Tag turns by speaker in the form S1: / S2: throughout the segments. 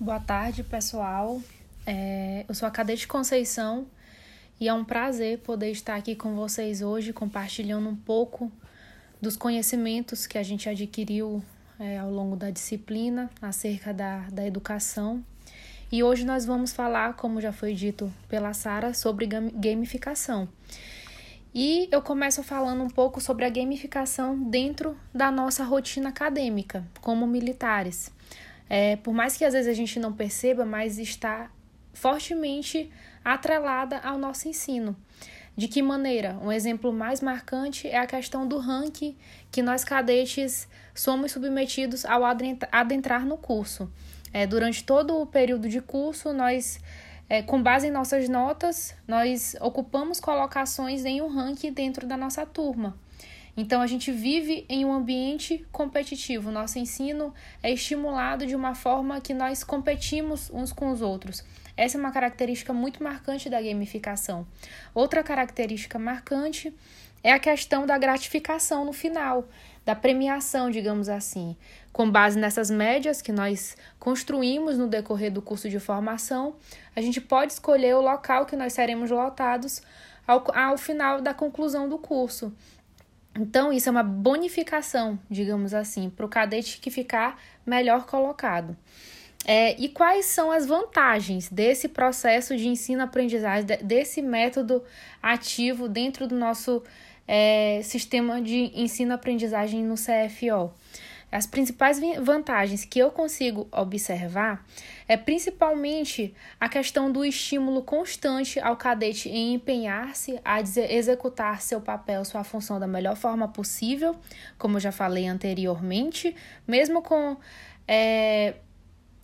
S1: Boa tarde, pessoal. É, eu sou a Cadete Conceição e é um prazer poder estar aqui com vocês hoje, compartilhando um pouco dos conhecimentos que a gente adquiriu é, ao longo da disciplina acerca da, da educação. E hoje nós vamos falar, como já foi dito pela Sara, sobre gamificação. E eu começo falando um pouco sobre a gamificação dentro da nossa rotina acadêmica, como militares. É, por mais que às vezes a gente não perceba, mas está fortemente atrelada ao nosso ensino. De que maneira? Um exemplo mais marcante é a questão do ranking que nós cadetes somos submetidos ao adentrar no curso. É, durante todo o período de curso, nós, é, com base em nossas notas, nós ocupamos colocações em um ranking dentro da nossa turma. Então, a gente vive em um ambiente competitivo. Nosso ensino é estimulado de uma forma que nós competimos uns com os outros. Essa é uma característica muito marcante da gamificação. Outra característica marcante é a questão da gratificação no final, da premiação, digamos assim. Com base nessas médias que nós construímos no decorrer do curso de formação, a gente pode escolher o local que nós seremos lotados ao, ao final da conclusão do curso. Então, isso é uma bonificação, digamos assim, para o cadete que ficar melhor colocado. É, e quais são as vantagens desse processo de ensino-aprendizagem, desse método ativo dentro do nosso é, sistema de ensino-aprendizagem no CFO? As principais vantagens que eu consigo observar é principalmente a questão do estímulo constante ao cadete em empenhar-se a executar seu papel, sua função da melhor forma possível, como eu já falei anteriormente, mesmo com é,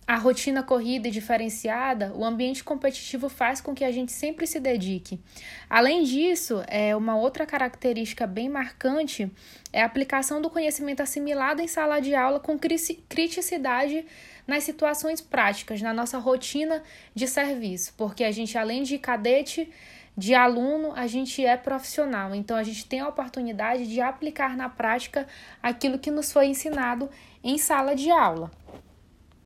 S1: a rotina corrida e diferenciada, o ambiente competitivo faz com que a gente sempre se dedique. Além disso, é uma outra característica bem marcante é a aplicação do conhecimento assimilado em sala de aula com criticidade nas situações práticas, na nossa rotina de serviço, porque a gente além de cadete, de aluno, a gente é profissional. Então a gente tem a oportunidade de aplicar na prática aquilo que nos foi ensinado em sala de aula.